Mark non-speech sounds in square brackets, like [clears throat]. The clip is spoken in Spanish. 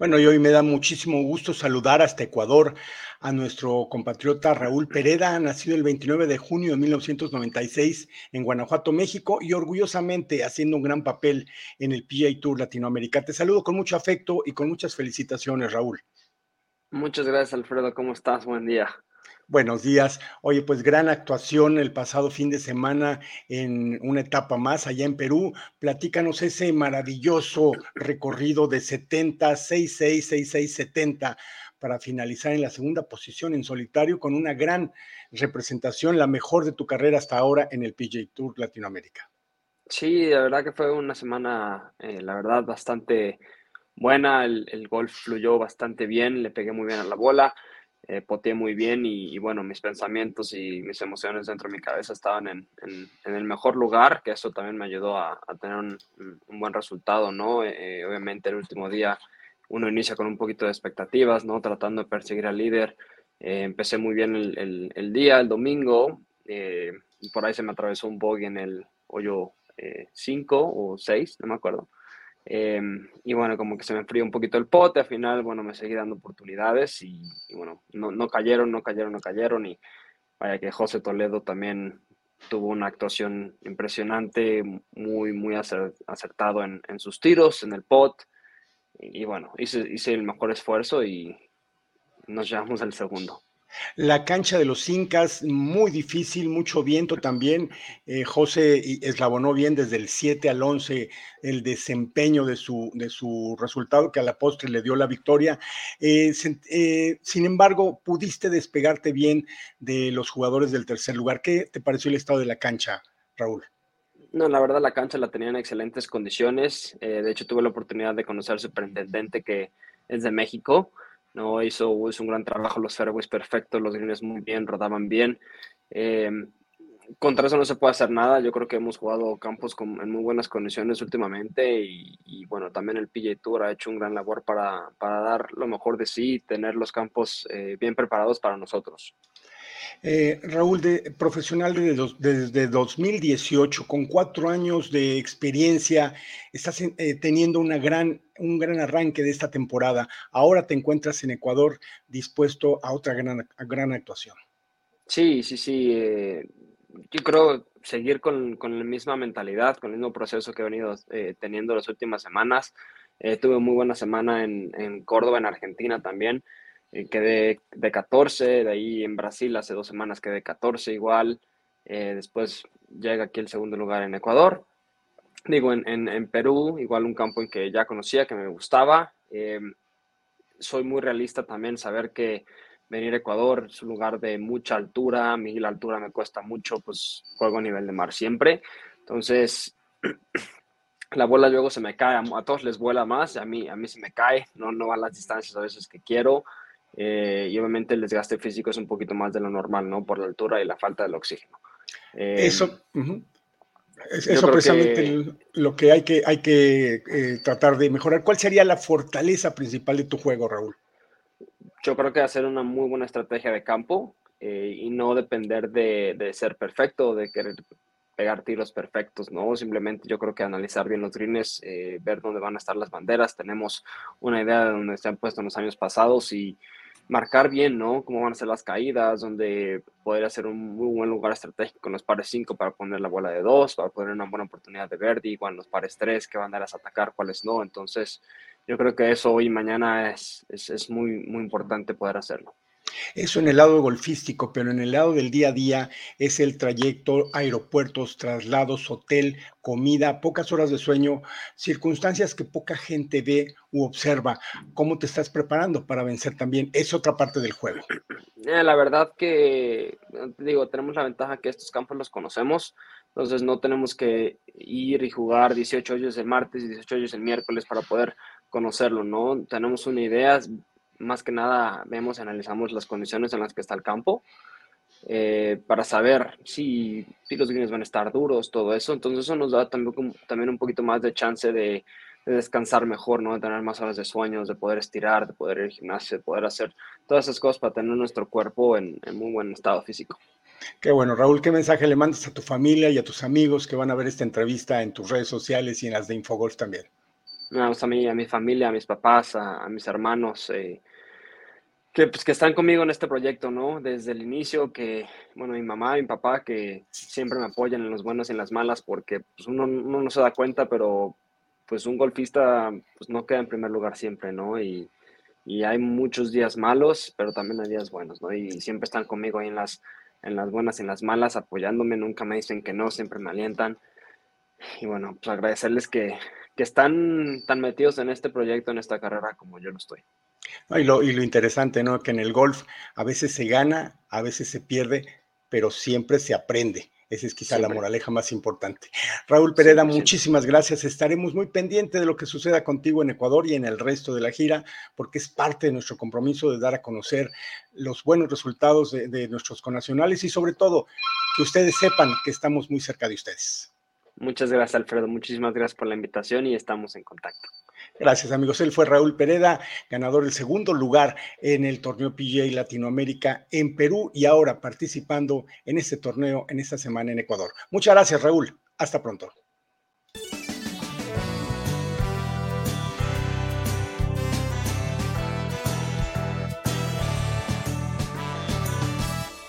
Bueno, y hoy me da muchísimo gusto saludar hasta Ecuador a nuestro compatriota Raúl Pereda, nacido el 29 de junio de 1996 en Guanajuato, México, y orgullosamente haciendo un gran papel en el PGA Tour Latinoamérica. Te saludo con mucho afecto y con muchas felicitaciones, Raúl. Muchas gracias, Alfredo. ¿Cómo estás? Buen día. Buenos días. Oye, pues gran actuación el pasado fin de semana en una etapa más allá en Perú. Platícanos ese maravilloso recorrido de 70, 66, 66, 70 para finalizar en la segunda posición en solitario con una gran representación, la mejor de tu carrera hasta ahora en el PJ Tour Latinoamérica. Sí, la verdad que fue una semana, eh, la verdad, bastante buena. El, el golf fluyó bastante bien, le pegué muy bien a la bola eh, poteé muy bien y, bueno, mis pensamientos y mis emociones dentro de mi cabeza estaban en, en, el mejor lugar, que eso también me ayudó a, a tener un, un, buen resultado, ¿no? Eh, obviamente el último día uno inicia con un poquito de expectativas, ¿no? Tratando de perseguir al líder. Eh, empecé muy bien el, el, el, día, el domingo, y por ahí se me atravesó un bogey en el hoyo 5 o 6, no me acuerdo. Em, y bueno, como que se me enfrió un poquito el pote, al final, bueno, me seguí dando oportunidades y, bueno, no, no, cayeron, no cayeron, no cayeron y vaya que José Toledo también tuvo una actuación impresionante, muy, muy acertado en, en sus tiros, en el pot y, y bueno, hice, hice el mejor esfuerzo y nos llevamos al segundo. La cancha de los Incas, muy difícil, mucho viento también. Eh, José eslabonó bien desde el 7 al 11 el desempeño de su, de su resultado, que a la postre le dio la victoria. Eh, eh, sin embargo, pudiste despegarte bien de los jugadores del tercer lugar. ¿Qué te pareció el estado de la cancha, Raúl? No, la verdad la cancha la tenía en excelentes condiciones. de hecho, tuve la oportunidad de conocer al superintendente que es de México. ¿No? Hizo, un gran trabajo, los fairways perfectos, los greens muy bien, rodaban bien. Eh, contra eso no se puede hacer nada. Yo creo que hemos jugado campos con, en muy buenas condiciones últimamente y, y, bueno, también el PJ Tour ha hecho un gran labor para, para dar lo mejor de sí y tener los campos eh, bien preparados para nosotros. Eh, Raúl, de, profesional desde, desde, 2018, con cuatro años de experiencia, estás eh, teniendo una gran, un gran arranque de esta temporada. Ahora te encuentras en Ecuador dispuesto a otra gran, gran actuación. Sí, sí, sí. Eh, yo creo seguir con, con, la misma mentalidad, con el mismo proceso que he venido teniendo las últimas semanas. Tuve muy buena semana en Córdoba, en Argentina también. Eh, quedé de 14, de ahí en Brasil hace dos semanas quedé 14 igual. Eh, después llega aquí el segundo lugar en Ecuador. Digo, en, en, en, Perú, igual un campo en que ya conocía, que me gustaba. Eh, soy muy realista también, saber que venir a Ecuador es un lugar de mucha altura, a mí la altura me cuesta mucho, pues juego a nivel de mar siempre. Entonces, [clears throat] la bola luego se me cae, a, todos les vuela más, a mí, a mí se me cae, no, no van las distancias a veces que quiero. Eh, y obviamente el desgaste físico es un poquito más de lo normal, ¿no? Por la altura y la falta del oxígeno. Eh, eso, uh -huh. eso precisamente que, lo que hay que, hay que eh, tratar de mejorar. ¿Cuál sería la fortaleza principal de tu juego, Raúl? Yo creo que hacer una muy buena estrategia de campo y no depender de, de ser perfecto, de querer pegar tiros perfectos, ¿no? Simplemente yo creo que analizar bien los greens, eh, ver dónde van a estar las banderas, tenemos una idea de dónde se han puesto en los años pasados y marcar bien, ¿no? Cómo van a ser las caídas, donde podría ser un muy buen lugar estratégico en los pares 5 para poner la bola de 2, para poner una buena oportunidad de verde, igual en los pares 3, qué banderas atacar, cuáles no. Entonces, yo creo que eso hoy y mañana es, es, es muy, muy importante poder hacerlo. Eso en el lado golfístico, pero en el lado del día a día es el trayecto, aeropuertos, traslados, hotel, comida, pocas horas de sueño, circunstancias que poca gente ve u observa. ¿Cómo te estás preparando para vencer también? Es otra parte del juego. Eh, la verdad que, digo, tenemos la ventaja que estos campos los conocemos, entonces no tenemos que ir y jugar 18 hoyos el martes y 18 hoyos el miércoles para poder conocerlo, ¿no? Tenemos una idea, más que nada vemos y analizamos las condiciones en las que está el campo eh, para saber si, si, los greens van a estar duros, todo eso. Entonces eso nos da también, también un poquito más de chance de, de, descansar mejor, ¿no? de tener más horas de sueños, de poder estirar, de poder ir al gimnasio, de poder hacer todas esas cosas para tener nuestro cuerpo en, en muy buen estado físico. Qué bueno, Raúl, ¿qué mensaje le mandas a tu familia y a tus amigos que van a ver esta entrevista en tus redes sociales y en las de Infogolf también? a mí, a mi familia, a mis papás, a, mis hermanos, eh, que, pues, que están conmigo en este proyecto, ¿no? Desde el inicio, que, bueno, mi mamá mi papá, que siempre me apoyan en los buenos y en las malas, porque pues, uno, uno, no se da cuenta, pero pues un golfista pues, no queda en primer lugar siempre, ¿no? Y, y hay muchos días malos, pero también hay días buenos, ¿no? Y siempre están conmigo ahí en las, en las buenas y en las malas, apoyándome, nunca me dicen que no, siempre me alientan. Y bueno, pues agradecerles que, que están tan metidos en este proyecto, en esta carrera como yo lo estoy. Y, lo, y lo interesante, ¿no? Que en el golf a veces se gana, a veces se pierde, pero siempre se aprende. Esa es quizá la moraleja más importante. Raúl Pereda, muchísimas gracias. Estaremos muy pendientes de lo que suceda contigo en Ecuador y en el resto de la gira, porque es parte de nuestro compromiso de dar a conocer los buenos resultados de, de nuestros conacionales y sobre todo que ustedes sepan que estamos muy cerca de ustedes. Muchas gracias, Alfredo. Muchísimas gracias por la invitación y estamos en contacto. Gracias, amigos. Él fue Raúl Pereda, ganador del segundo lugar en el torneo PGA Latinoamérica en Perú y ahora participando en este torneo en esta semana en Ecuador. Muchas gracias, Raúl. Hasta pronto.